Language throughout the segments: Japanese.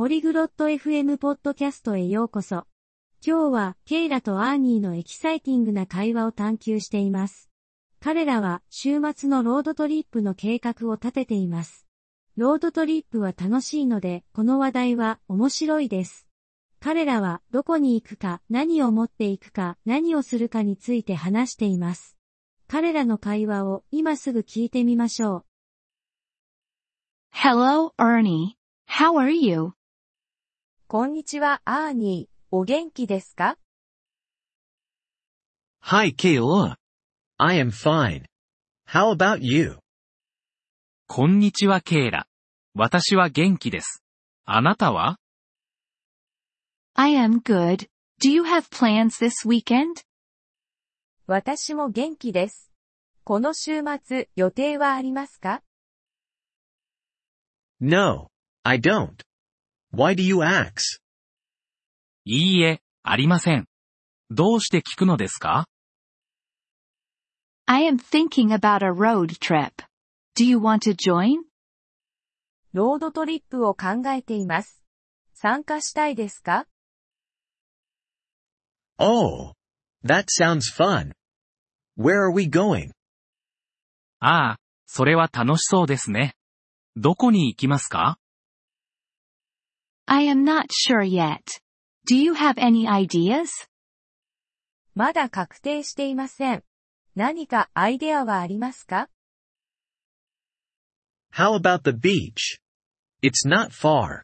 ポリグロット FM ポッドキャストへようこそ。今日はケイラとアーニーのエキサイティングな会話を探求しています。彼らは週末のロードトリップの計画を立てています。ロードトリップは楽しいので、この話題は面白いです。彼らはどこに行くか、何を持っていくか、何をするかについて話しています。彼らの会話を今すぐ聞いてみましょう。Hello, Ernie. How are you? こんにちは、アーニー。お元気ですか Hi Kayla. I am fine. How about you? こんにちはケイラ。私は元気です。あなたは I am good. Do you have plans this weekend? 私も元気です。この週末、予定はありますか No, I don't. Why do you ask? いいえ、ありません。どうして聞くのですか I am thinking about a road trip. Do you want to join? ロードトリップを考えています。参加したいですか Oh, that sounds fun. Where are we going? ああ、それは楽しそうですね。どこに行きますか I am not sure yet. Do you have any ideas? まだ確定していません。何かアイデアはありますか How about the beach? It's not far.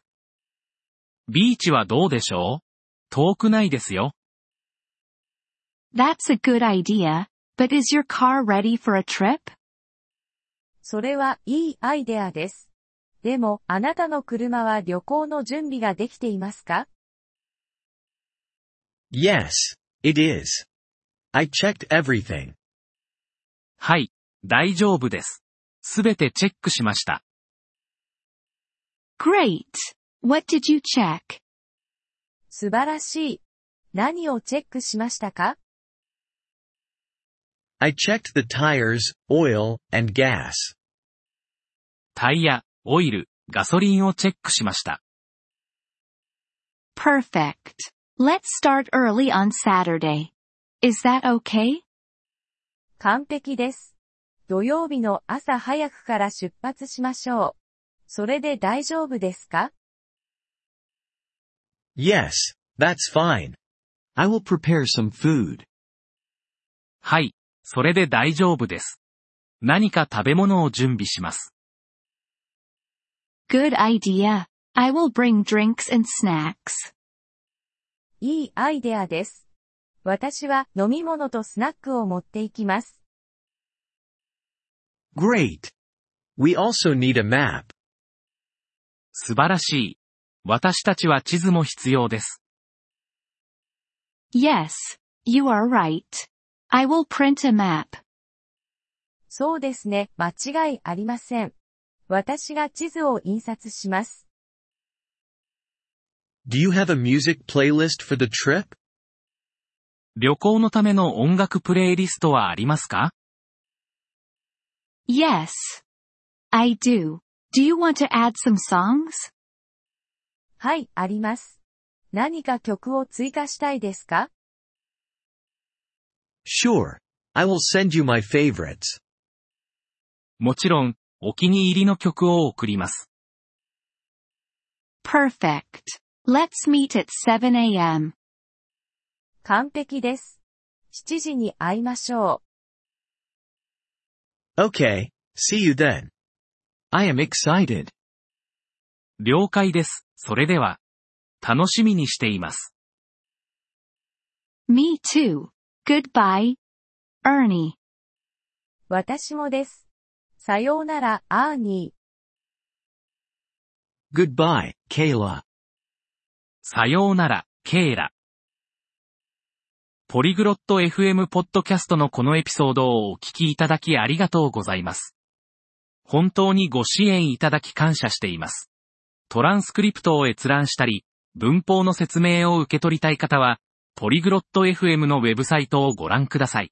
ビーチはどうでしょう遠くないですよ。 That's a good idea, but is your car ready for a trip? それはいいアイデアです。 でも、あなたの車は旅行の準備ができていますか Yes, it is. I checked everything. はい、大丈夫です。すべてチェックしました。Great. What did you check? 素晴らしい。何をチェックしましたか I checked the tires, oil, and gas. タイヤ、オイル、ガソリンをチェックしました。Perfect. Let's start early on Saturday. Is that okay? 完璧です。土曜日の朝早くから出発しましょう。それで大丈夫ですか Yes, that's fine. I will prepare some food. はい、それで大丈夫です。何か食べ物を準備します。Good idea. I will bring drinks and snacks. いいアイデアです。私は飲み物とスナックを持っていきます。Great. We also need a map. 素晴らしい。私たちは地図も必要です。Yes, you are right. I will print a map. そうですね、間違いありません。私が地図を印刷します。Do you have a music playlist for the trip? 旅行のための音楽プレイリストはありますか Yes. I do. Do you want to add some songs? はい、あります。何か曲を追加したいですか Sure. I will send you my favorites. もちろん、お気に入りの曲を送ります。Perfect. Let's meet at 7 a.m. 完璧です。7時に会いましょ Okay, see you then. I am excited. 了解です。それでは。楽しみにしています。Me too. Goodbye. Ernie. う。私もです。さようなら、アーニー。Goodbye, Kayla. さようなら、ケイラ。ポリグロット FM ポッドキャストのこのエピソードをお聞きいただきありがとうございます。本当にご支援いただき感謝しています。トランスクリプトを閲覧したり、文法の説明を受け取りたい方は、ポリグロット FM のウェブサイトをご覧ください。